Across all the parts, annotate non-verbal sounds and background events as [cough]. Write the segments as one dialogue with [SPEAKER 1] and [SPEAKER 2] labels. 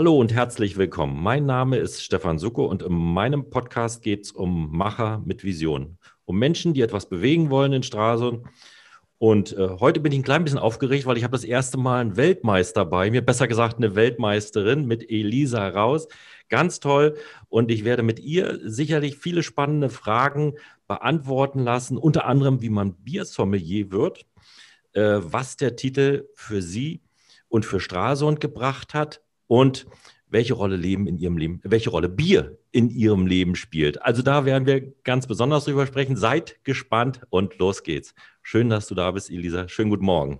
[SPEAKER 1] Hallo und herzlich willkommen. Mein Name ist Stefan Sucko und in meinem Podcast geht es um Macher mit Vision. Um Menschen, die etwas bewegen wollen in Stralsund. Und äh, heute bin ich ein klein bisschen aufgeregt, weil ich habe das erste Mal einen Weltmeister bei mir, besser gesagt eine Weltmeisterin mit Elisa Raus. Ganz toll. Und ich werde mit ihr sicherlich viele spannende Fragen beantworten lassen, unter anderem, wie man Biersommelier wird, äh, was der Titel für sie und für Stralsund gebracht hat und welche Rolle Leben in ihrem Leben, welche Rolle Bier in ihrem Leben spielt. Also da werden wir ganz besonders drüber sprechen. Seid gespannt und los geht's. Schön, dass du da bist, Elisa. Schönen guten Morgen.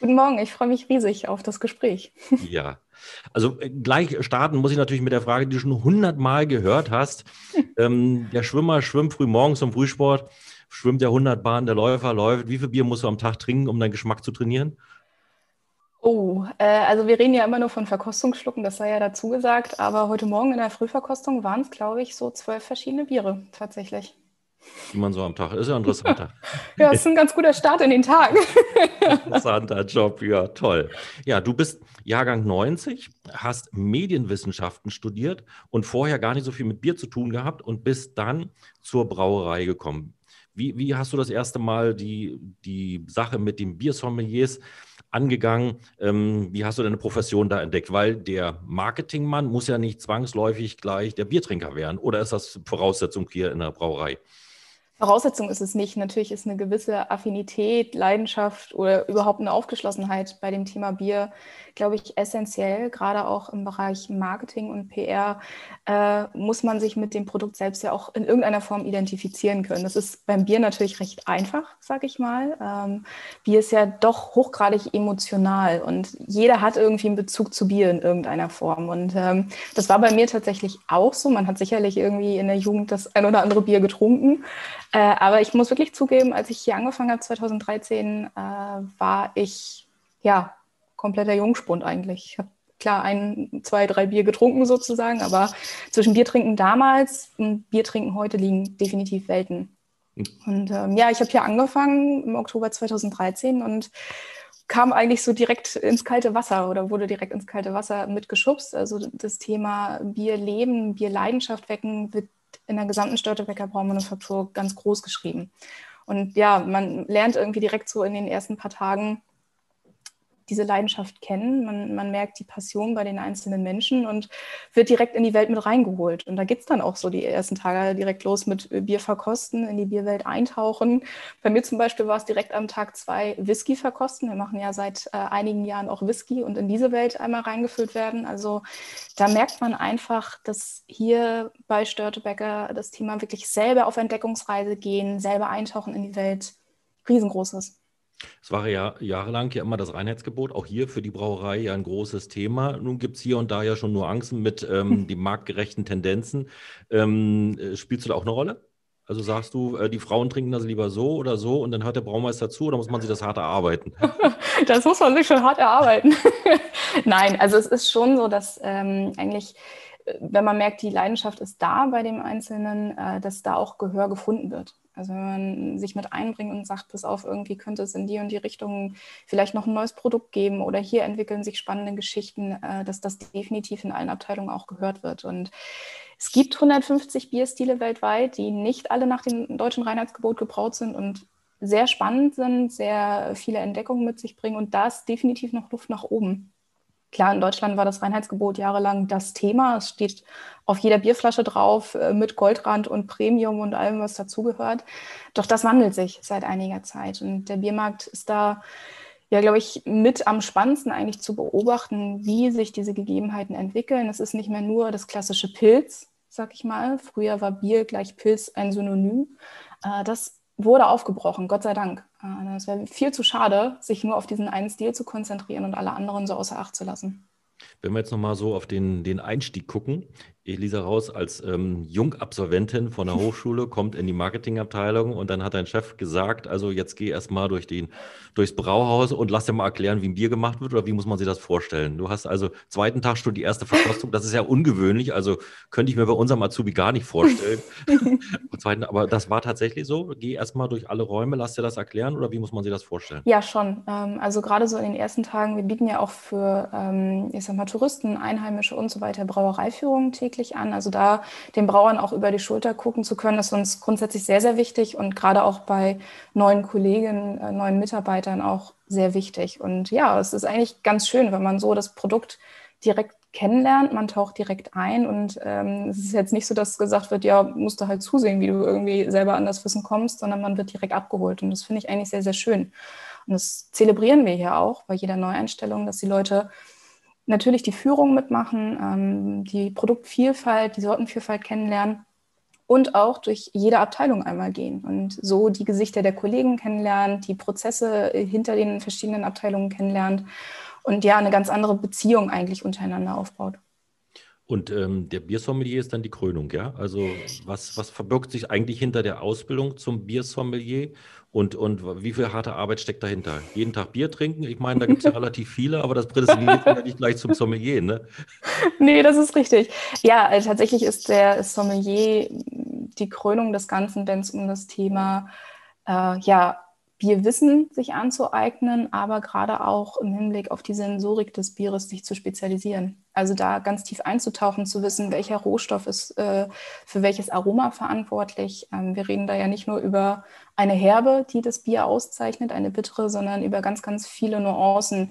[SPEAKER 2] Guten Morgen, ich freue mich riesig auf das Gespräch. [laughs]
[SPEAKER 1] Ja, also äh, gleich starten muss ich natürlich mit der Frage, die du schon hundertmal gehört hast. [laughs] ähm, der Schwimmer schwimmt früh morgens zum Frühsport, schwimmt der 100 Bahn, der Läufer läuft. Wie viel Bier musst du am Tag trinken, um deinen Geschmack zu trainieren?
[SPEAKER 2] Oh, äh, also wir reden ja immer nur von Verkostungsschlucken, das sei ja dazu gesagt, aber heute Morgen in der Frühverkostung waren es, glaube ich, so zwölf verschiedene Biere tatsächlich.
[SPEAKER 1] Wie man so am Tag ist, ja ein interessanter. [laughs]
[SPEAKER 2] ja, ist ein ganz guter Start in den Tag. [laughs]
[SPEAKER 1] interessanter Job, ja, toll. Ja, du bist Jahrgang 90, hast Medienwissenschaften studiert und vorher gar nicht so viel mit Bier zu tun gehabt und bist dann zur Brauerei gekommen. Wie, wie hast du das erste Mal die, die Sache mit den Biersommeliers angegangen? Ähm, wie hast du deine Profession da entdeckt? Weil der Marketingmann muss ja nicht zwangsläufig gleich der Biertrinker werden. Oder ist das Voraussetzung hier in der Brauerei?
[SPEAKER 2] Voraussetzung ist es nicht. Natürlich ist eine gewisse Affinität, Leidenschaft oder überhaupt eine Aufgeschlossenheit bei dem Thema Bier, glaube ich, essentiell. Gerade auch im Bereich Marketing und PR äh, muss man sich mit dem Produkt selbst ja auch in irgendeiner Form identifizieren können. Das ist beim Bier natürlich recht einfach, sage ich mal. Ähm, Bier ist ja doch hochgradig emotional und jeder hat irgendwie einen Bezug zu Bier in irgendeiner Form. Und ähm, das war bei mir tatsächlich auch so. Man hat sicherlich irgendwie in der Jugend das ein oder andere Bier getrunken. Äh, aber ich muss wirklich zugeben, als ich hier angefangen habe, 2013, äh, war ich ja kompletter Jungspund eigentlich. Ich habe klar ein, zwei, drei Bier getrunken sozusagen, aber zwischen Biertrinken damals und Biertrinken heute liegen definitiv Welten. Und ähm, ja, ich habe hier angefangen im Oktober 2013 und kam eigentlich so direkt ins kalte Wasser oder wurde direkt ins kalte Wasser mitgeschubst. Also das Thema Bier leben, Bier Leidenschaft wecken wird in der gesamten Störtebecker Braumanufaktur ganz groß geschrieben. Und ja, man lernt irgendwie direkt so in den ersten paar Tagen diese Leidenschaft kennen. Man, man merkt die Passion bei den einzelnen Menschen und wird direkt in die Welt mit reingeholt. Und da geht es dann auch so die ersten Tage direkt los mit Bier verkosten, in die Bierwelt eintauchen. Bei mir zum Beispiel war es direkt am Tag zwei Whisky verkosten. Wir machen ja seit äh, einigen Jahren auch Whisky und in diese Welt einmal reingefüllt werden. Also da merkt man einfach, dass hier bei Störtebecker das Thema wirklich selber auf Entdeckungsreise gehen, selber eintauchen in die Welt riesengroß ist.
[SPEAKER 1] Es war ja jahrelang ja immer das Reinheitsgebot, auch hier für die Brauerei ja ein großes Thema. Nun gibt es hier und da ja schon Nuancen mit ähm, [laughs] hm. den marktgerechten Tendenzen. Ähm, äh, spielst du da auch eine Rolle? Also sagst du, äh, die Frauen trinken das lieber so oder so und dann hört der Braumeister zu oder muss man sich das hart erarbeiten? [laughs]
[SPEAKER 2] das muss man sich schon hart erarbeiten. [laughs] Nein, also es ist schon so, dass ähm, eigentlich wenn man merkt, die Leidenschaft ist da bei dem Einzelnen, äh, dass da auch Gehör gefunden wird. Also wenn man sich mit einbringt und sagt, pass auf, irgendwie könnte es in die und die Richtung vielleicht noch ein neues Produkt geben oder hier entwickeln sich spannende Geschichten, äh, dass das definitiv in allen Abteilungen auch gehört wird. Und es gibt 150 Bierstile weltweit, die nicht alle nach dem deutschen Reinheitsgebot gebraut sind und sehr spannend sind, sehr viele Entdeckungen mit sich bringen und da ist definitiv noch Luft nach oben. Klar, in Deutschland war das Reinheitsgebot jahrelang das Thema. Es steht auf jeder Bierflasche drauf äh, mit Goldrand und Premium und allem, was dazugehört. Doch das wandelt sich seit einiger Zeit. Und der Biermarkt ist da, ja, glaube ich, mit am spannendsten eigentlich zu beobachten, wie sich diese Gegebenheiten entwickeln. Es ist nicht mehr nur das klassische Pilz, sag ich mal. Früher war Bier gleich Pilz ein Synonym. Äh, das wurde aufgebrochen, Gott sei Dank. Äh, es wäre viel zu schade, sich nur auf diesen einen Stil zu konzentrieren und alle anderen so außer Acht zu lassen.
[SPEAKER 1] Wenn wir jetzt nochmal so auf den, den Einstieg gucken, Elisa Raus als ähm, Jungabsolventin von der [laughs] Hochschule kommt in die Marketingabteilung und dann hat dein Chef gesagt, also jetzt geh erst mal durch den, durchs Brauhaus und lass dir mal erklären, wie ein Bier gemacht wird oder wie muss man sich das vorstellen? Du hast also zweiten Tag schon die erste Verkostung, das ist ja ungewöhnlich, also könnte ich mir bei unserem Azubi gar nicht vorstellen. [laughs] zweiten, aber das war tatsächlich so, geh erst mal durch alle Räume, lass dir das erklären oder wie muss man sich das vorstellen?
[SPEAKER 2] Ja, schon. Ähm, also gerade so in den ersten Tagen, wir bieten ja auch für, ähm, ich sag mal, Touristen, Einheimische und so weiter Brauereiführungen täglich täglich an. Also da den Brauern auch über die Schulter gucken zu können, ist uns grundsätzlich sehr, sehr wichtig und gerade auch bei neuen Kollegen, äh, neuen Mitarbeitern auch sehr wichtig. Und ja, es ist eigentlich ganz schön, wenn man so das Produkt direkt kennenlernt, man taucht direkt ein und ähm, es ist jetzt nicht so, dass gesagt wird, ja, musst du halt zusehen, wie du irgendwie selber an das Wissen kommst, sondern man wird direkt abgeholt und das finde ich eigentlich sehr, sehr schön. Und das zelebrieren wir hier auch bei jeder Neueinstellung, dass die Leute natürlich die Führung mitmachen, ähm, die Produktvielfalt, die Sortenvielfalt kennenlernen und auch durch jede Abteilung einmal gehen und so die Gesichter der Kollegen kennenlernen, die Prozesse hinter den verschiedenen Abteilungen kennenlernt und ja, eine ganz andere Beziehung eigentlich untereinander aufbaut.
[SPEAKER 1] Und ähm, der Biersommelier ist dann die Krönung, ja? Also was, was verbirgt sich eigentlich hinter der Ausbildung zum Biersommelier und, und wie viel harte Arbeit steckt dahinter? Jeden Tag Bier trinken? Ich meine, da gibt es ja [laughs] relativ viele, aber das prädestiniert ja nicht gleich zum Sommelier, ne?
[SPEAKER 2] Nee, das ist richtig. Ja, also tatsächlich ist der Sommelier die Krönung des Ganzen, wenn es um das Thema äh, ja, Bierwissen sich anzueignen, aber gerade auch im Hinblick auf die Sensorik des Bieres sich zu spezialisieren. Also da ganz tief einzutauchen, zu wissen, welcher Rohstoff ist äh, für welches Aroma verantwortlich. Ähm, wir reden da ja nicht nur über eine Herbe, die das Bier auszeichnet, eine bittere, sondern über ganz, ganz viele Nuancen,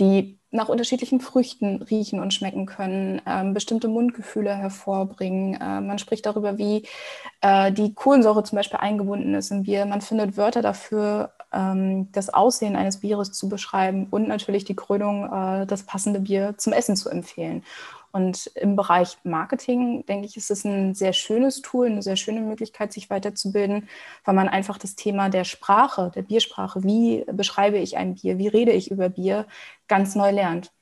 [SPEAKER 2] die nach unterschiedlichen Früchten riechen und schmecken können, ähm, bestimmte Mundgefühle hervorbringen. Äh, man spricht darüber, wie äh, die Kohlensäure zum Beispiel eingebunden ist im Bier. Man findet Wörter dafür, ähm, das Aussehen eines Bieres zu beschreiben und natürlich die Krönung, äh, das passende Bier zum Essen zu empfehlen. Und im Bereich Marketing, denke ich, ist es ein sehr schönes Tool, eine sehr schöne Möglichkeit, sich weiterzubilden, weil man einfach das Thema der Sprache, der Biersprache, wie beschreibe ich ein Bier, wie rede ich über Bier, ganz neu lernt.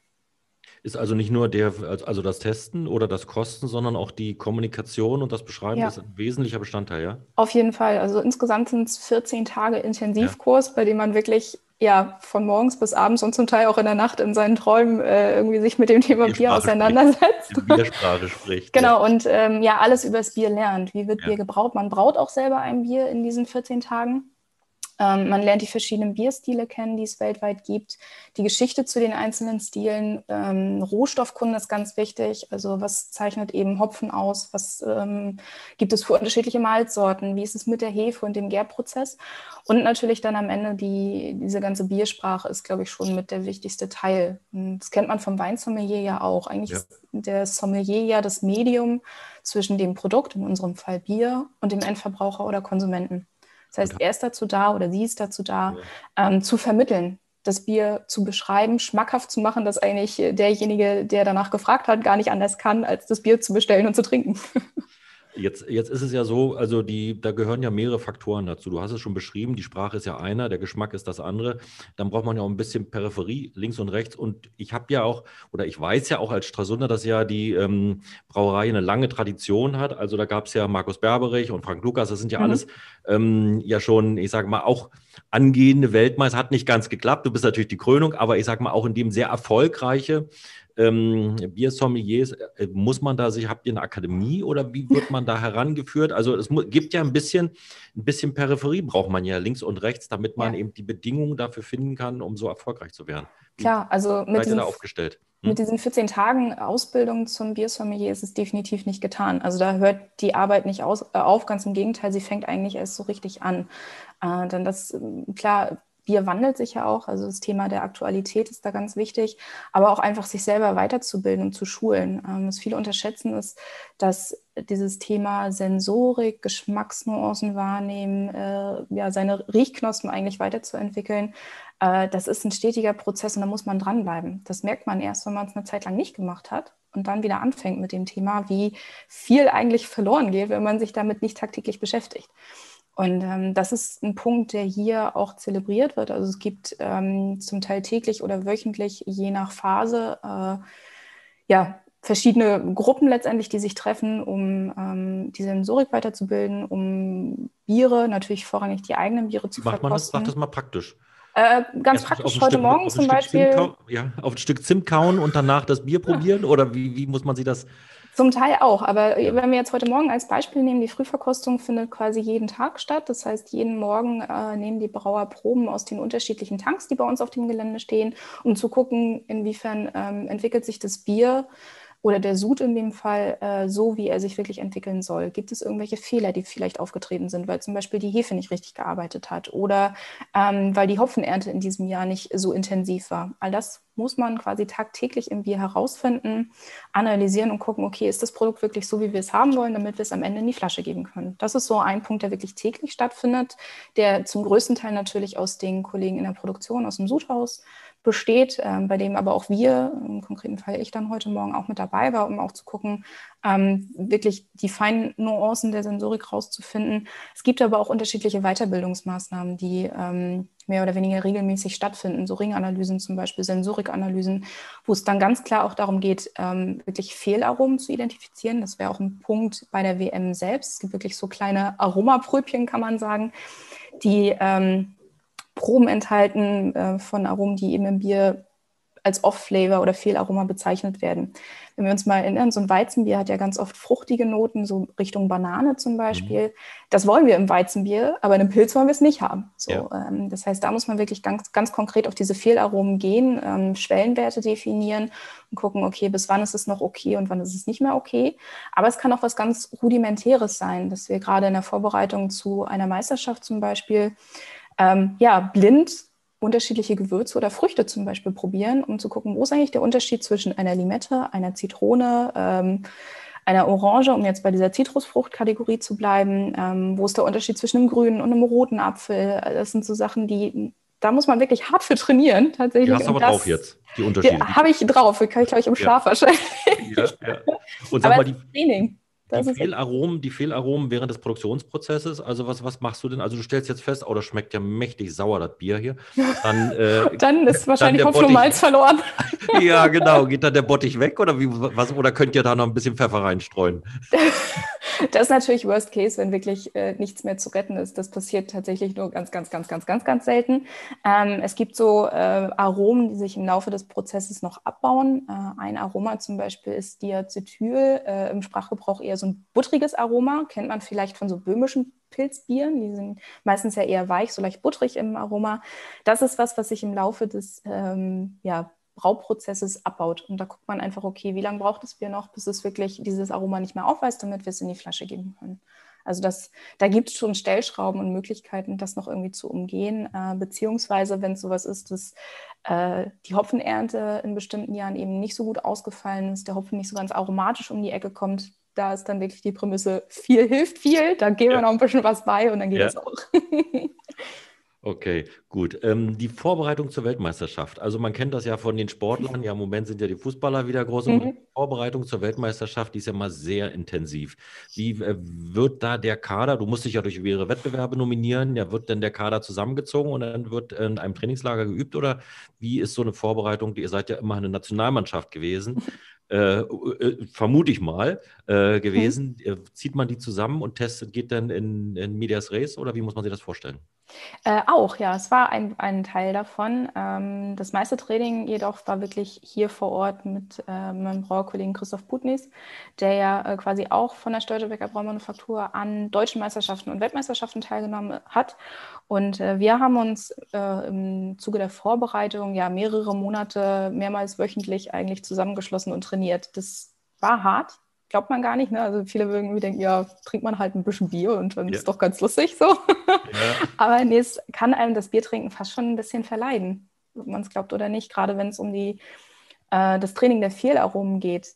[SPEAKER 1] Ist also nicht nur der, also das Testen oder das Kosten, sondern auch die Kommunikation und das Beschreiben ja. ist ein wesentlicher Bestandteil, ja?
[SPEAKER 2] Auf jeden Fall. Also insgesamt sind es 14 Tage Intensivkurs, ja. bei dem man wirklich ja, von morgens bis abends und zum Teil auch in der Nacht in seinen Träumen äh, irgendwie sich mit dem Thema Bier auseinandersetzt.
[SPEAKER 1] Spricht, Biersprache spricht.
[SPEAKER 2] genau, ja. und ähm, ja, alles über das Bier lernt. Wie wird ja. Bier gebraut? Man braut auch selber ein Bier in diesen 14 Tagen. Ähm, man lernt die verschiedenen Bierstile kennen, die es weltweit gibt, die Geschichte zu den einzelnen Stilen. Ähm, Rohstoffkunde ist ganz wichtig. Also was zeichnet eben Hopfen aus? Was ähm, gibt es für unterschiedliche Malzsorten? Wie ist es mit der Hefe und dem Gärprozess? Und natürlich dann am Ende die, diese ganze Biersprache ist, glaube ich, schon mit der wichtigste Teil. Und das kennt man vom Weinsommelier ja auch. Eigentlich ja. ist der Sommelier ja das Medium zwischen dem Produkt, in unserem Fall Bier, und dem Endverbraucher oder Konsumenten. Das heißt, er ist dazu da oder sie ist dazu da, ja. ähm, zu vermitteln, das Bier zu beschreiben, schmackhaft zu machen, dass eigentlich derjenige, der danach gefragt hat, gar nicht anders kann, als das Bier zu bestellen und zu trinken. [laughs]
[SPEAKER 1] Jetzt, jetzt ist es ja so, also die, da gehören ja mehrere Faktoren dazu. Du hast es schon beschrieben, die Sprache ist ja einer, der Geschmack ist das andere. Dann braucht man ja auch ein bisschen Peripherie, links und rechts. Und ich habe ja auch, oder ich weiß ja auch als Strasunder, dass ja die ähm, Brauerei eine lange Tradition hat. Also da gab es ja Markus Berberich und Frank Lukas, das sind ja mhm. alles ähm, ja schon, ich sage mal, auch angehende Weltmeister. Hat nicht ganz geklappt, du bist natürlich die Krönung, aber ich sage mal auch in dem sehr erfolgreiche ähm, Biersommeliers, äh, muss man da sich, habt ihr eine Akademie oder wie wird man da herangeführt? Also es gibt ja ein bisschen, ein bisschen Peripherie braucht man ja links und rechts, damit man ja. eben die Bedingungen dafür finden kann, um so erfolgreich zu werden.
[SPEAKER 2] Wie Klar, also
[SPEAKER 1] mit diesen, aufgestellt?
[SPEAKER 2] Hm? Mit diesen 14 Tagen Ausbildung zum Biersommelier ist es definitiv nicht getan. Also da hört die Arbeit nicht aus, äh, auf, ganz im Gegenteil, sie fängt eigentlich erst so richtig an. Äh, denn das, klar, Bier wandelt sich ja auch, also das Thema der Aktualität ist da ganz wichtig, aber auch einfach sich selber weiterzubilden und zu schulen. Ähm, was viele unterschätzen ist, dass dieses Thema Sensorik, Geschmacksnuancen wahrnehmen, äh, ja, seine Riechknospen eigentlich weiterzuentwickeln, äh, das ist ein stetiger Prozess und da muss man dranbleiben. Das merkt man erst, wenn man es eine Zeit lang nicht gemacht hat und dann wieder anfängt mit dem Thema, wie viel eigentlich verloren geht, wenn man sich damit nicht tagtäglich beschäftigt. Und ähm, das ist ein Punkt, der hier auch zelebriert wird. Also es gibt ähm, zum Teil täglich oder wöchentlich, je nach Phase, äh, ja, verschiedene Gruppen letztendlich, die sich treffen, um ähm, die Sensorik weiterzubilden, um Biere, natürlich vorrangig die eigenen Biere zu
[SPEAKER 1] Macht man das? Mach das mal praktisch.
[SPEAKER 2] Äh, ganz Erst praktisch heute Stück, Morgen zum Beispiel.
[SPEAKER 1] ja, auf ein Stück Zimt kauen und danach das Bier probieren? [laughs] Oder wie, wie muss man sich das
[SPEAKER 2] zum Teil auch, aber ja. wenn wir jetzt heute Morgen als Beispiel nehmen, die Frühverkostung findet quasi jeden Tag statt. Das heißt, jeden Morgen äh, nehmen die Brauer Proben aus den unterschiedlichen Tanks, die bei uns auf dem Gelände stehen, um zu gucken, inwiefern ähm, entwickelt sich das Bier oder der Sud in dem Fall äh, so, wie er sich wirklich entwickeln soll? Gibt es irgendwelche Fehler, die vielleicht aufgetreten sind, weil zum Beispiel die Hefe nicht richtig gearbeitet hat oder ähm, weil die Hopfenernte in diesem Jahr nicht so intensiv war? All das muss man quasi tagtäglich im Bier herausfinden, analysieren und gucken, okay, ist das Produkt wirklich so, wie wir es haben wollen, damit wir es am Ende in die Flasche geben können. Das ist so ein Punkt, der wirklich täglich stattfindet, der zum größten Teil natürlich aus den Kollegen in der Produktion, aus dem Sudhaus besteht, ähm, bei dem aber auch wir, im konkreten Fall ich dann heute Morgen auch mit dabei war, um auch zu gucken, ähm, wirklich die feinen Nuancen der Sensorik rauszufinden. Es gibt aber auch unterschiedliche Weiterbildungsmaßnahmen, die ähm, mehr oder weniger regelmäßig stattfinden, so Ringanalysen zum Beispiel, Sensorikanalysen, wo es dann ganz klar auch darum geht, wirklich Fehlaromen zu identifizieren. Das wäre auch ein Punkt bei der WM selbst. Es gibt wirklich so kleine Aromapröbchen, kann man sagen, die Proben enthalten äh, von Aromen, die eben im Bier als Off-Flavor oder Fehlaroma bezeichnet werden. Wenn wir uns mal erinnern, so ein Weizenbier hat ja ganz oft fruchtige Noten, so Richtung Banane zum Beispiel. Mhm. Das wollen wir im Weizenbier, aber in einem Pilz wollen wir es nicht haben. So, ja. ähm, das heißt, da muss man wirklich ganz, ganz konkret auf diese Fehlaromen gehen, ähm, Schwellenwerte definieren und gucken, okay, bis wann ist es noch okay und wann ist es nicht mehr okay. Aber es kann auch was ganz Rudimentäres sein, dass wir gerade in der Vorbereitung zu einer Meisterschaft zum Beispiel ähm, ja, blind unterschiedliche Gewürze oder Früchte zum Beispiel probieren, um zu gucken, wo ist eigentlich der Unterschied zwischen einer Limette, einer Zitrone, ähm, einer Orange, um jetzt bei dieser Zitrusfruchtkategorie zu bleiben. Ähm, wo ist der Unterschied zwischen einem grünen und einem roten Apfel? Das sind so Sachen, die, da muss man wirklich hart für trainieren, [laughs] tatsächlich. Die
[SPEAKER 1] hast du aber das, drauf jetzt, die Unterschiede.
[SPEAKER 2] Habe ich drauf, kann ich, glaube ich, im Schlaf ja. wahrscheinlich. Ja,
[SPEAKER 1] ja. Und sag aber mal, die, Training. Die Fehlaromen, die Fehlaromen während des Produktionsprozesses, also was, was machst du denn? Also du stellst jetzt fest, oh, das schmeckt ja mächtig sauer, das Bier hier.
[SPEAKER 2] Dann, [laughs] äh, dann ist wahrscheinlich Hopfen und Malz verloren. [laughs]
[SPEAKER 1] ja, [laughs] genau. Geht dann der Bottich weg oder, wie, was, oder könnt ihr da noch ein bisschen Pfeffer reinstreuen?
[SPEAKER 2] Das ist natürlich Worst Case, wenn wirklich äh, nichts mehr zu retten ist. Das passiert tatsächlich nur ganz, ganz, ganz, ganz, ganz, ganz selten. Ähm, es gibt so äh, Aromen, die sich im Laufe des Prozesses noch abbauen. Äh, ein Aroma zum Beispiel ist Diacetyl, äh, im Sprachgebrauch eher so ein buttriges Aroma. Kennt man vielleicht von so böhmischen Pilzbieren. Die sind meistens ja eher weich, so leicht butterig im Aroma. Das ist was, was sich im Laufe des ähm, ja, Brauprozesses abbaut. Und da guckt man einfach, okay, wie lange braucht das Bier noch, bis es wirklich dieses Aroma nicht mehr aufweist, damit wir es in die Flasche geben können. Also das, da gibt es schon Stellschrauben und Möglichkeiten, das noch irgendwie zu umgehen. Äh, beziehungsweise, wenn es sowas ist, dass äh, die Hopfenernte in bestimmten Jahren eben nicht so gut ausgefallen ist, der Hopfen nicht so ganz aromatisch um die Ecke kommt, da ist dann wirklich die Prämisse, viel hilft viel, da geben ja. wir noch ein bisschen was bei und dann geht es ja. auch. [laughs]
[SPEAKER 1] Okay, gut. Ähm, die Vorbereitung zur Weltmeisterschaft. Also man kennt das ja von den Sportlern. Ja, im Moment sind ja die Fußballer wieder groß. Mhm. die Vorbereitung zur Weltmeisterschaft, die ist ja mal sehr intensiv. Wie äh, wird da der Kader, du musst dich ja durch mehrere Wettbewerbe nominieren, ja, wird denn der Kader zusammengezogen und dann wird in einem Trainingslager geübt oder wie ist so eine Vorbereitung? Ihr seid ja immer eine Nationalmannschaft gewesen. [laughs] Äh, äh, vermute ich mal, äh, gewesen. Mhm. Zieht man die zusammen und testet, geht dann in, in Medias Res oder wie muss man sich das vorstellen?
[SPEAKER 2] Äh, auch, ja, es war ein, ein Teil davon. Ähm, das meiste Training jedoch war wirklich hier vor Ort mit meinem Brauerkollegen Christoph Putnis, der ja quasi auch von der Störtebecker Braumanufaktur an deutschen Meisterschaften und Weltmeisterschaften teilgenommen hat. Und wir haben uns im Zuge der Vorbereitung ja mehrere Monate, mehrmals wöchentlich eigentlich zusammengeschlossen und trainiert trainiert. Das war hart, glaubt man gar nicht. Ne? Also viele würden irgendwie denken, ja, trinkt man halt ein bisschen Bier und dann ja. ist doch ganz lustig so. Ja. [laughs] Aber nee, es kann einem das Biertrinken fast schon ein bisschen verleiden, ob man es glaubt oder nicht. Gerade wenn es um die, äh, das Training der Fehlaromen geht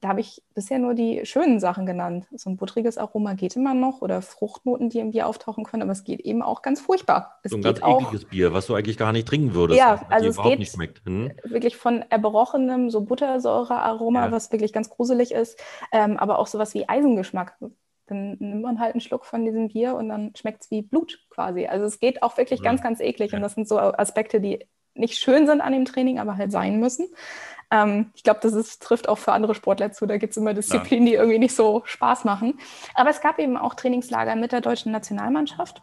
[SPEAKER 2] da habe ich bisher nur die schönen Sachen genannt. So ein buttriges Aroma geht immer noch oder Fruchtnoten, die im Bier auftauchen können, aber es geht eben auch ganz furchtbar. Es
[SPEAKER 1] so ein ganz auch, ekliges Bier, was du eigentlich gar nicht trinken würdest.
[SPEAKER 2] Ja, also es geht nicht schmeckt. Hm? wirklich von erbrochenem, so Buttersäure-Aroma, ja. was wirklich ganz gruselig ist, ähm, aber auch sowas wie Eisengeschmack. Dann nimmt man halt einen Schluck von diesem Bier und dann schmeckt es wie Blut quasi. Also es geht auch wirklich ja. ganz, ganz eklig ja. und das sind so Aspekte, die nicht schön sind an dem Training, aber halt sein müssen. Ähm, ich glaube, das ist, trifft auch für andere Sportler zu. Da gibt es immer Disziplinen, ja. die irgendwie nicht so Spaß machen. Aber es gab eben auch Trainingslager mit der deutschen Nationalmannschaft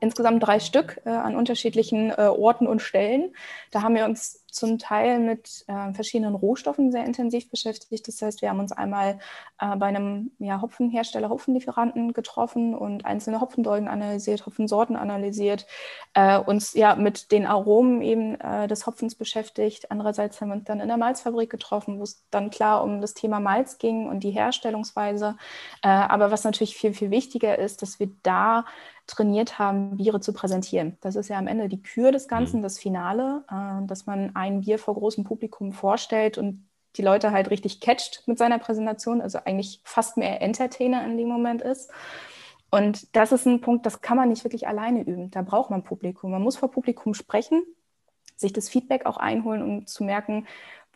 [SPEAKER 2] insgesamt drei Stück äh, an unterschiedlichen äh, Orten und Stellen. Da haben wir uns zum Teil mit äh, verschiedenen Rohstoffen sehr intensiv beschäftigt. Das heißt, wir haben uns einmal äh, bei einem ja, Hopfenhersteller, Hopfenlieferanten getroffen und einzelne Hopfendolden analysiert, Hopfensorten analysiert, äh, uns ja mit den Aromen eben äh, des Hopfens beschäftigt. Andererseits haben wir uns dann in der Malzfabrik getroffen, wo es dann klar um das Thema Malz ging und die Herstellungsweise. aber was natürlich viel, viel wichtiger ist, dass wir da trainiert haben, Biere zu präsentieren. Das ist ja am Ende die Kür des Ganzen, mhm. das Finale, äh, dass man ein Bier vor großem Publikum vorstellt und die Leute halt richtig catcht mit seiner Präsentation, also eigentlich fast mehr Entertainer in dem Moment ist. Und das ist ein Punkt, das kann man nicht wirklich alleine üben. Da braucht man Publikum. Man muss vor Publikum sprechen, sich das Feedback auch einholen, um zu merken,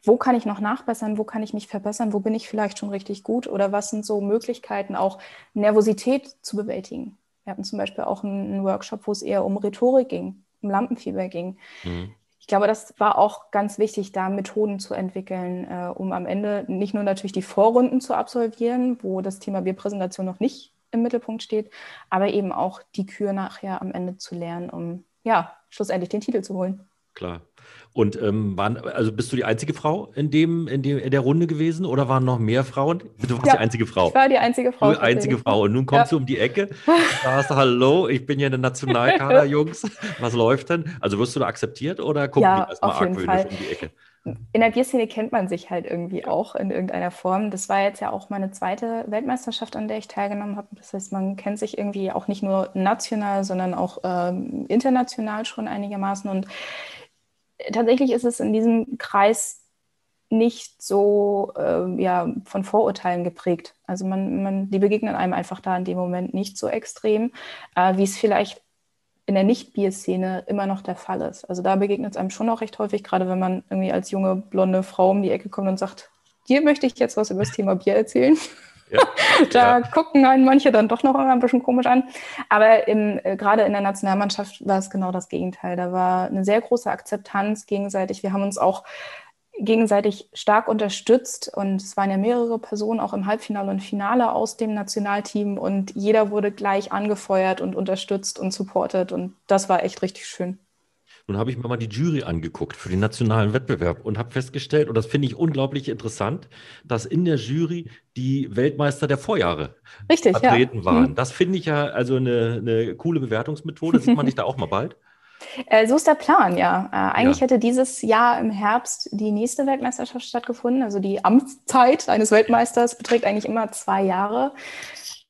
[SPEAKER 2] wo kann ich noch nachbessern, wo kann ich mich verbessern, wo bin ich vielleicht schon richtig gut oder was sind so Möglichkeiten, auch Nervosität zu bewältigen. Wir hatten zum Beispiel auch einen, Workshop, wo es eher um Rhetorik ging, um Lampenfieber ging. Mhm. Ich glaube, das war auch ganz wichtig, da Methoden zu entwickeln, äh, um am Ende nicht nur natürlich die Vorrunden zu absolvieren, wo das Thema Bierpräsentation noch nicht im Mittelpunkt steht, aber eben auch die Kür nachher am Ende zu lernen, um ja schlussendlich den Titel zu holen.
[SPEAKER 1] Klar. Und ähm, waren, also bist du die einzige Frau in dem, in dem in der Runde gewesen oder waren noch mehr Frauen? Du warst ja, die einzige Frau.
[SPEAKER 2] Ich war die einzige Frau.
[SPEAKER 1] Die einzige Frau. Und nun kommst ja. du um die Ecke sagst, hallo, ich bin ja eine Nationalkader, [laughs] Jungs. Was läuft denn? Also wirst du da akzeptiert oder gucken
[SPEAKER 2] ja, die erstmal argwöhnisch um die Ecke? In der Bierszene kennt man sich halt irgendwie auch in irgendeiner Form. Das war jetzt ja auch meine zweite Weltmeisterschaft, an der ich teilgenommen habe. Das heißt, man kennt sich irgendwie auch nicht nur national, sondern auch ähm, international schon einigermaßen. Und tatsächlich ist es in diesem Kreis nicht so äh, ja, von Vorurteilen geprägt. Also man, man, die begegnen einem einfach da in dem Moment nicht so extrem, äh, wie es vielleicht in der Nicht-Bier-Szene immer noch der Fall ist. Also da begegnet es einem schon auch recht häufig, gerade wenn man irgendwie als junge blonde Frau um die Ecke kommt und sagt, dir möchte ich jetzt was über das Thema Bier erzählen. Ja, [laughs] da ja. gucken einen manche dann doch noch ein bisschen komisch an. Aber im, äh, gerade in der Nationalmannschaft war es genau das Gegenteil. Da war eine sehr große Akzeptanz gegenseitig. Wir haben uns auch gegenseitig stark unterstützt und es waren ja mehrere Personen auch im Halbfinale und Finale aus dem Nationalteam und jeder wurde gleich angefeuert und unterstützt und supportet und das war echt richtig schön.
[SPEAKER 1] Nun habe ich mir mal die Jury angeguckt für den nationalen Wettbewerb und habe festgestellt, und das finde ich unglaublich interessant, dass in der Jury die Weltmeister der Vorjahre
[SPEAKER 2] Richtig,
[SPEAKER 1] vertreten
[SPEAKER 2] ja.
[SPEAKER 1] waren. Mhm. Das finde ich ja also eine, eine coole Bewertungsmethode. Sieht man [laughs] nicht da auch mal bald?
[SPEAKER 2] Äh, so ist der Plan, ja. Äh, eigentlich ja. hätte dieses Jahr im Herbst die nächste Weltmeisterschaft stattgefunden. Also die Amtszeit eines Weltmeisters beträgt eigentlich immer zwei Jahre.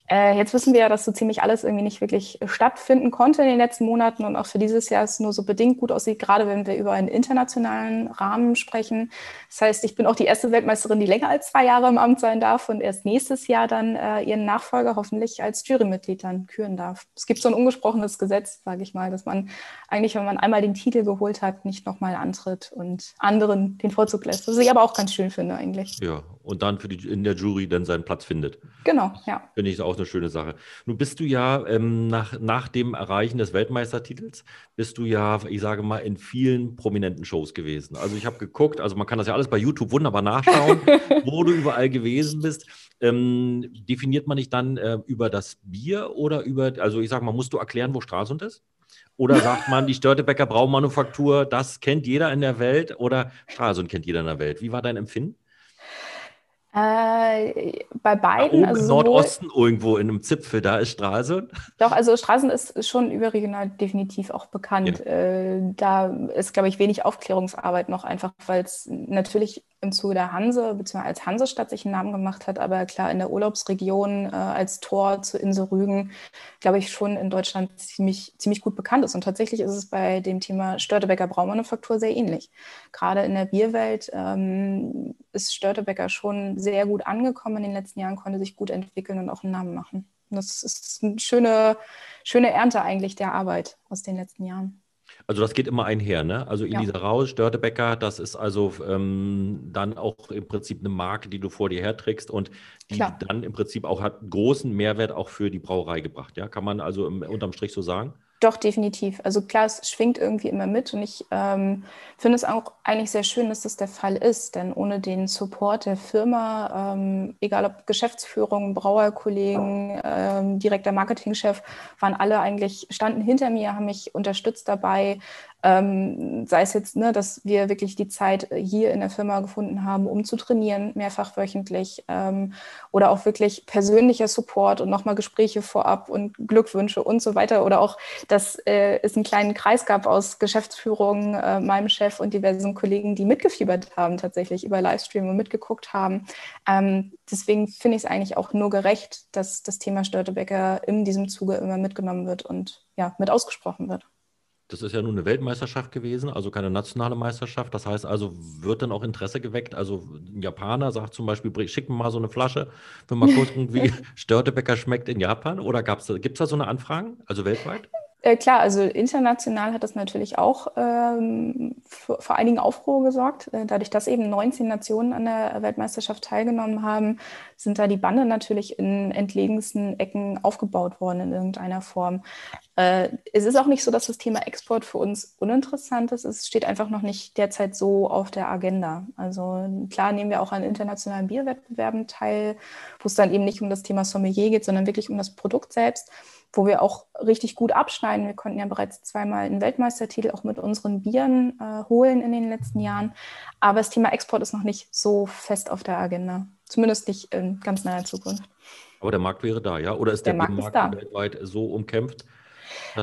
[SPEAKER 2] Äh, jetzt wissen wir ja, dass so ziemlich alles irgendwie nicht wirklich stattfinden konnte in den letzten Monaten und auch für dieses Jahr es nur so bedingt gut aussieht, gerade wenn wir über einen internationalen Rahmen sprechen. Das heißt, ich bin auch die erste Weltmeisterin, die länger als zwei Jahre im Amt sein darf und erst nächstes Jahr dann äh, ihren Nachfolger hoffentlich als Jurymitglied dann küren darf. Es gibt so ein ungesprochenes Gesetz, sage ich mal, dass man eigentlich, wenn man einmal den Titel geholt hat, nicht nochmal antritt und anderen den Vorzug lässt. Was ich aber auch ganz schön finde eigentlich.
[SPEAKER 1] Ja, und dann für die, in der Jury dann seinen Platz findet.
[SPEAKER 2] Genau, ja.
[SPEAKER 1] Finde ich auch eine schöne Sache. Nun bist du ja ähm, nach, nach dem Erreichen des Weltmeistertitels, bist du ja, ich sage mal, in vielen prominenten Shows gewesen. Also ich habe geguckt, also man kann das ja alles bei YouTube wunderbar nachschauen, [laughs] wo du überall gewesen bist. Ähm, definiert man nicht dann äh, über das Bier oder über, also ich sage mal, musst du erklären, wo Stralsund ist? Oder sagt man, die Störtebecker Braumanufaktur, das kennt jeder in der Welt oder Stralsund kennt jeder in der Welt? Wie war dein Empfinden?
[SPEAKER 2] Äh, bei beiden.
[SPEAKER 1] Da oben also im Nordosten irgendwo in einem Zipfel, da ist Stralsund.
[SPEAKER 2] Doch, also Stralsund ist schon überregional definitiv auch bekannt. Ja. Äh, da ist, glaube ich, wenig Aufklärungsarbeit noch einfach, weil es natürlich im Zuge der Hanse, beziehungsweise als Hansestadt sich einen Namen gemacht hat, aber klar in der Urlaubsregion äh, als Tor zur Insel Rügen, glaube ich, schon in Deutschland ziemlich, ziemlich gut bekannt ist. Und tatsächlich ist es bei dem Thema Störtebecker Braumanufaktur sehr ähnlich. Gerade in der Bierwelt ähm, ist Störtebecker schon sehr gut angekommen in den letzten Jahren, konnte sich gut entwickeln und auch einen Namen machen. Und das ist eine schöne, schöne Ernte eigentlich der Arbeit aus den letzten Jahren.
[SPEAKER 1] Also das geht immer einher, ne? Also Elisa ja. Raus, Störtebecker, das ist also ähm, dann auch im Prinzip eine Marke, die du vor dir herträgst und die Klar. dann im Prinzip auch hat großen Mehrwert auch für die Brauerei gebracht, ja? Kann man also im, unterm Strich so sagen?
[SPEAKER 2] Doch, definitiv. Also klar, es schwingt irgendwie immer mit und ich ähm, finde es auch eigentlich sehr schön, dass das der Fall ist, denn ohne den Support der Firma, ähm, egal ob Geschäftsführung, Brauerkollegen, ähm, direkter Marketingchef, waren alle eigentlich, standen hinter mir, haben mich unterstützt dabei, ähm, sei es jetzt, ne, dass wir wirklich die Zeit hier in der Firma gefunden haben, um zu trainieren, mehrfach wöchentlich, ähm, oder auch wirklich persönlicher Support und nochmal Gespräche vorab und Glückwünsche und so weiter. Oder auch, dass äh, es einen kleinen Kreis gab aus Geschäftsführung, äh, meinem Chef und diversen Kollegen, die mitgefiebert haben, tatsächlich über Livestream und mitgeguckt haben. Ähm, deswegen finde ich es eigentlich auch nur gerecht, dass das Thema Störtebecker in diesem Zuge immer mitgenommen wird und ja, mit ausgesprochen wird.
[SPEAKER 1] Das ist ja nun eine Weltmeisterschaft gewesen, also keine nationale Meisterschaft. Das heißt also, wird dann auch Interesse geweckt? Also ein Japaner sagt zum Beispiel, schick mir mal so eine Flasche, wenn mal gucken, wie Störtebäcker schmeckt in Japan. Oder gibt es da so eine Anfragen, also weltweit?
[SPEAKER 2] Äh, klar, also international hat das natürlich auch ähm, für, für einigen Aufruhr gesorgt. Äh, dadurch, dass eben 19 Nationen an der Weltmeisterschaft teilgenommen haben, sind da die Bande natürlich in entlegensten Ecken aufgebaut worden in irgendeiner Form. Äh, es ist auch nicht so, dass das Thema Export für uns uninteressant ist. Es steht einfach noch nicht derzeit so auf der Agenda. Also klar nehmen wir auch an internationalen Bierwettbewerben teil, wo es dann eben nicht um das Thema Sommelier geht, sondern wirklich um das Produkt selbst wo wir auch richtig gut abschneiden. Wir konnten ja bereits zweimal einen Weltmeistertitel auch mit unseren Bieren äh, holen in den letzten Jahren. Aber das Thema Export ist noch nicht so fest auf der Agenda. Zumindest nicht in ganz naher Zukunft.
[SPEAKER 1] Aber der Markt wäre da, ja? Oder ist der, der Markt, Markt weltweit so umkämpft?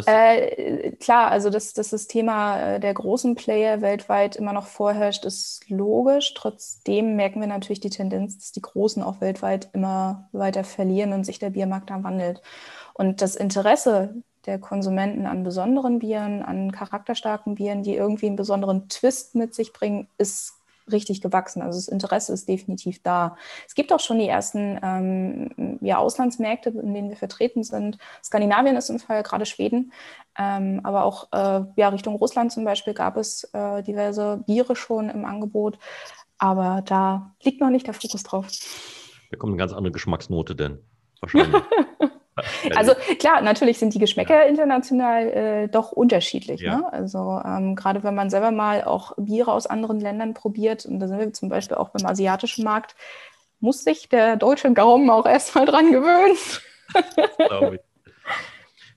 [SPEAKER 2] Äh, klar, also dass, dass das Thema äh, der großen Player weltweit immer noch vorherrscht, ist logisch. Trotzdem merken wir natürlich die Tendenz, dass die Großen auch weltweit immer weiter verlieren und sich der Biermarkt da wandelt. Und das Interesse der Konsumenten an besonderen Bieren, an charakterstarken Bieren, die irgendwie einen besonderen Twist mit sich bringen, ist richtig gewachsen. Also das Interesse ist definitiv da. Es gibt auch schon die ersten ähm, ja, Auslandsmärkte, in denen wir vertreten sind. Skandinavien ist im Fall gerade Schweden, ähm, aber auch äh, ja, Richtung Russland zum Beispiel gab es äh, diverse Biere schon im Angebot. Aber da liegt noch nicht der Fokus drauf.
[SPEAKER 1] Da kommt eine ganz andere Geschmacksnote denn wahrscheinlich. [laughs]
[SPEAKER 2] Also klar, natürlich sind die Geschmäcker ja. international äh, doch unterschiedlich. Ja. Ne? Also ähm, gerade wenn man selber mal auch Biere aus anderen Ländern probiert, und da sind wir zum Beispiel auch beim asiatischen Markt, muss sich der deutsche Gaumen auch erstmal dran gewöhnen. Glaube ich.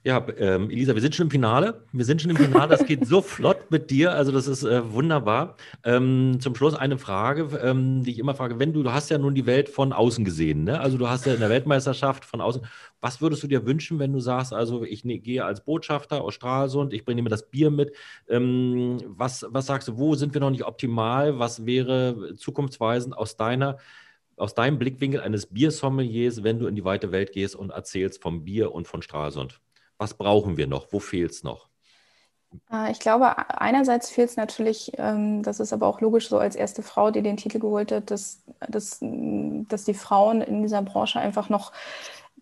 [SPEAKER 1] Ja, ähm, Elisa, wir sind schon im Finale. Wir sind schon im Finale. Das geht so flott mit dir. Also das ist äh, wunderbar. Ähm, zum Schluss eine Frage, ähm, die ich immer frage. Wenn du, du hast ja nun die Welt von außen gesehen, ne? Also du hast ja in der Weltmeisterschaft von außen. Was würdest du dir wünschen, wenn du sagst, also ich ne, gehe als Botschafter aus Stralsund, ich bringe mir das Bier mit. Ähm, was, was sagst du, wo sind wir noch nicht optimal? Was wäre zukunftsweisend aus deiner aus deinem Blickwinkel eines Biersommeliers, wenn du in die weite Welt gehst und erzählst vom Bier und von Stralsund? Was brauchen wir noch? Wo fehlt es noch?
[SPEAKER 2] Äh, ich glaube, einerseits fehlt es natürlich, ähm, das ist aber auch logisch so als erste Frau, die den Titel geholt hat, dass, dass, dass die Frauen in dieser Branche einfach noch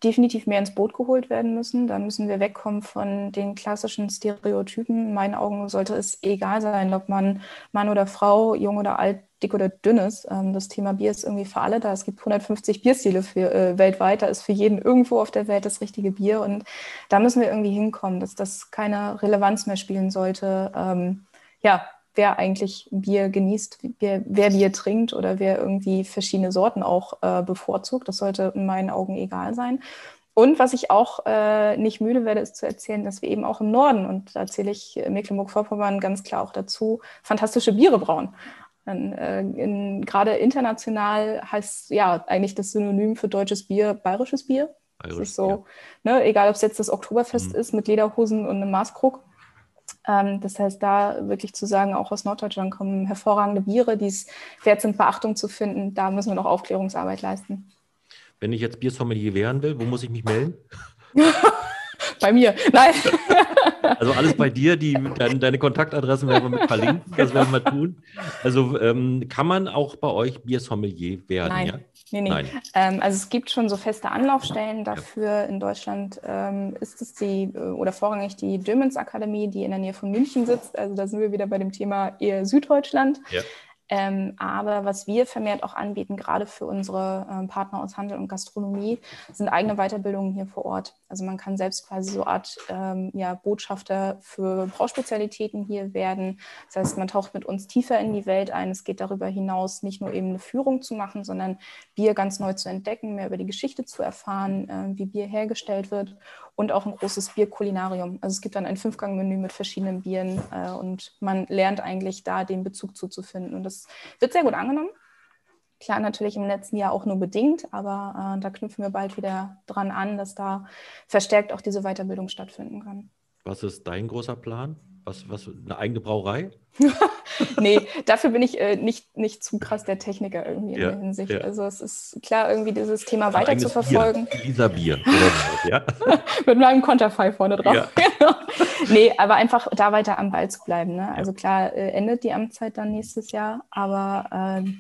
[SPEAKER 2] definitiv mehr ins Boot geholt werden müssen. Da müssen wir wegkommen von den klassischen Stereotypen. In meinen Augen sollte es egal sein, ob man Mann oder Frau, jung oder alt, dick oder dünn ist. Ähm, das Thema Bier ist irgendwie für alle da. Es gibt 150 Bierstile für, äh, weltweit. Da ist für jeden irgendwo auf der Welt das richtige Bier. Und da müssen wir irgendwie hinkommen, dass das keine Relevanz mehr spielen sollte. Ähm, ja, wer eigentlich Bier genießt, wer, wer, Bier trinkt oder wer irgendwie verschiedene Sorten auch äh, bevorzugt. Das sollte in meinen Augen egal sein. Und was ich auch äh, nicht müde werde, ist zu erzählen, dass wir eben auch im Norden, und da erzähle ich Mecklenburg-Vorpommern ganz klar auch dazu, fantastische Biere brauen. Äh, in, gerade international heißt ja eigentlich das Synonym für deutsches Bier bayerisches Bier. Bayerisch, das ist so, ja. ne, egal ob es jetzt das Oktoberfest mhm. ist mit Lederhosen und einem Maßkrug. Ähm, das heißt, da wirklich zu sagen, auch aus Norddeutschland kommen hervorragende Biere, die es wert sind, Beachtung zu finden. Da müssen wir noch Aufklärungsarbeit leisten.
[SPEAKER 1] Wenn ich jetzt Biersommelier werden will, wo muss ich mich melden? [laughs]
[SPEAKER 2] bei mir. Nein. [laughs]
[SPEAKER 1] Also alles bei dir, die, deine, deine Kontaktadressen werden wir mit verlinken, das werden wir tun. Also ähm, kann man auch bei euch Biersommelier werden?
[SPEAKER 2] Nein.
[SPEAKER 1] Ja?
[SPEAKER 2] Nee, nee. Nein. Ähm, also es gibt schon so feste Anlaufstellen dafür. Ja. In Deutschland ähm, ist es die äh, oder vorrangig die Dömens Akademie, die in der Nähe von München sitzt. Also da sind wir wieder bei dem Thema eher Süddeutschland. Ja. Ähm, aber was wir vermehrt auch anbieten, gerade für unsere äh, Partner aus Handel und Gastronomie, sind eigene Weiterbildungen hier vor Ort. Also man kann selbst quasi so Art ähm, ja, Botschafter für Brauspezialitäten hier werden. Das heißt, man taucht mit uns tiefer in die Welt ein. Es geht darüber hinaus, nicht nur eben eine Führung zu machen, sondern Bier ganz neu zu entdecken, mehr über die Geschichte zu erfahren, äh, wie Bier hergestellt wird und auch ein großes Bierkulinarium. Also es gibt dann ein Fünfgang-Menü mit verschiedenen Bieren äh, und man lernt eigentlich da den Bezug zuzufinden. Und das wird sehr gut angenommen. Klar, natürlich im letzten Jahr auch nur bedingt, aber äh, da knüpfen wir bald wieder dran an, dass da verstärkt auch diese Weiterbildung stattfinden kann.
[SPEAKER 1] Was ist dein großer Plan? Was, was, eine eigene Brauerei? [laughs] [laughs]
[SPEAKER 2] nee, dafür bin ich äh, nicht, nicht zu krass der Techniker irgendwie ja, in der Hinsicht. Ja. Also es ist klar, irgendwie dieses Thema Ein weiter zu verfolgen.
[SPEAKER 1] Bier. Lisa Bier.
[SPEAKER 2] ja? [laughs] Mit meinem Konterfei vorne drauf. Ja. [laughs] Genau. nee, aber einfach da weiter am Ball zu bleiben. Ne? Also klar, äh, endet die Amtszeit dann nächstes Jahr, aber äh,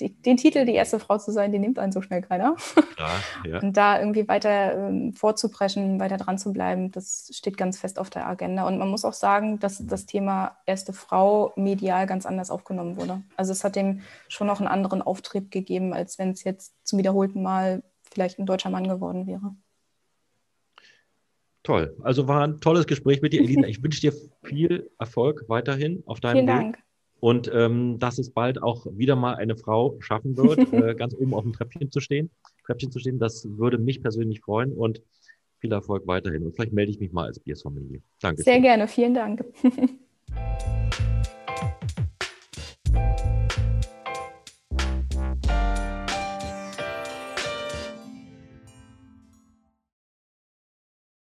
[SPEAKER 2] die, den Titel, die erste Frau zu sein, den nimmt einen so schnell keiner. [laughs] Ja, ja. Und da irgendwie weiter ähm, vorzupreschen, weiter dran zu bleiben, das steht ganz fest auf der Agenda. Und man muss auch sagen, dass das Thema erste Frau medial ganz anders aufgenommen wurde. Also es hat dem schon noch einen anderen Auftrieb gegeben, als wenn es jetzt zum wiederholten Mal vielleicht ein deutscher Mann geworden wäre.
[SPEAKER 1] Toll. Also war ein tolles Gespräch mit dir, Elina. Ich wünsche dir viel Erfolg weiterhin auf [laughs] deinem
[SPEAKER 2] Vielen
[SPEAKER 1] Weg.
[SPEAKER 2] Dank
[SPEAKER 1] und ähm, dass es bald auch wieder mal eine Frau schaffen wird, [laughs] äh, ganz oben auf dem Treppchen zu stehen. Treppchen zu stehen, das würde mich persönlich freuen und viel Erfolg weiterhin. Und vielleicht melde ich mich mal als Biersfamilie.
[SPEAKER 2] Danke. Sehr gerne, vielen Dank. [laughs]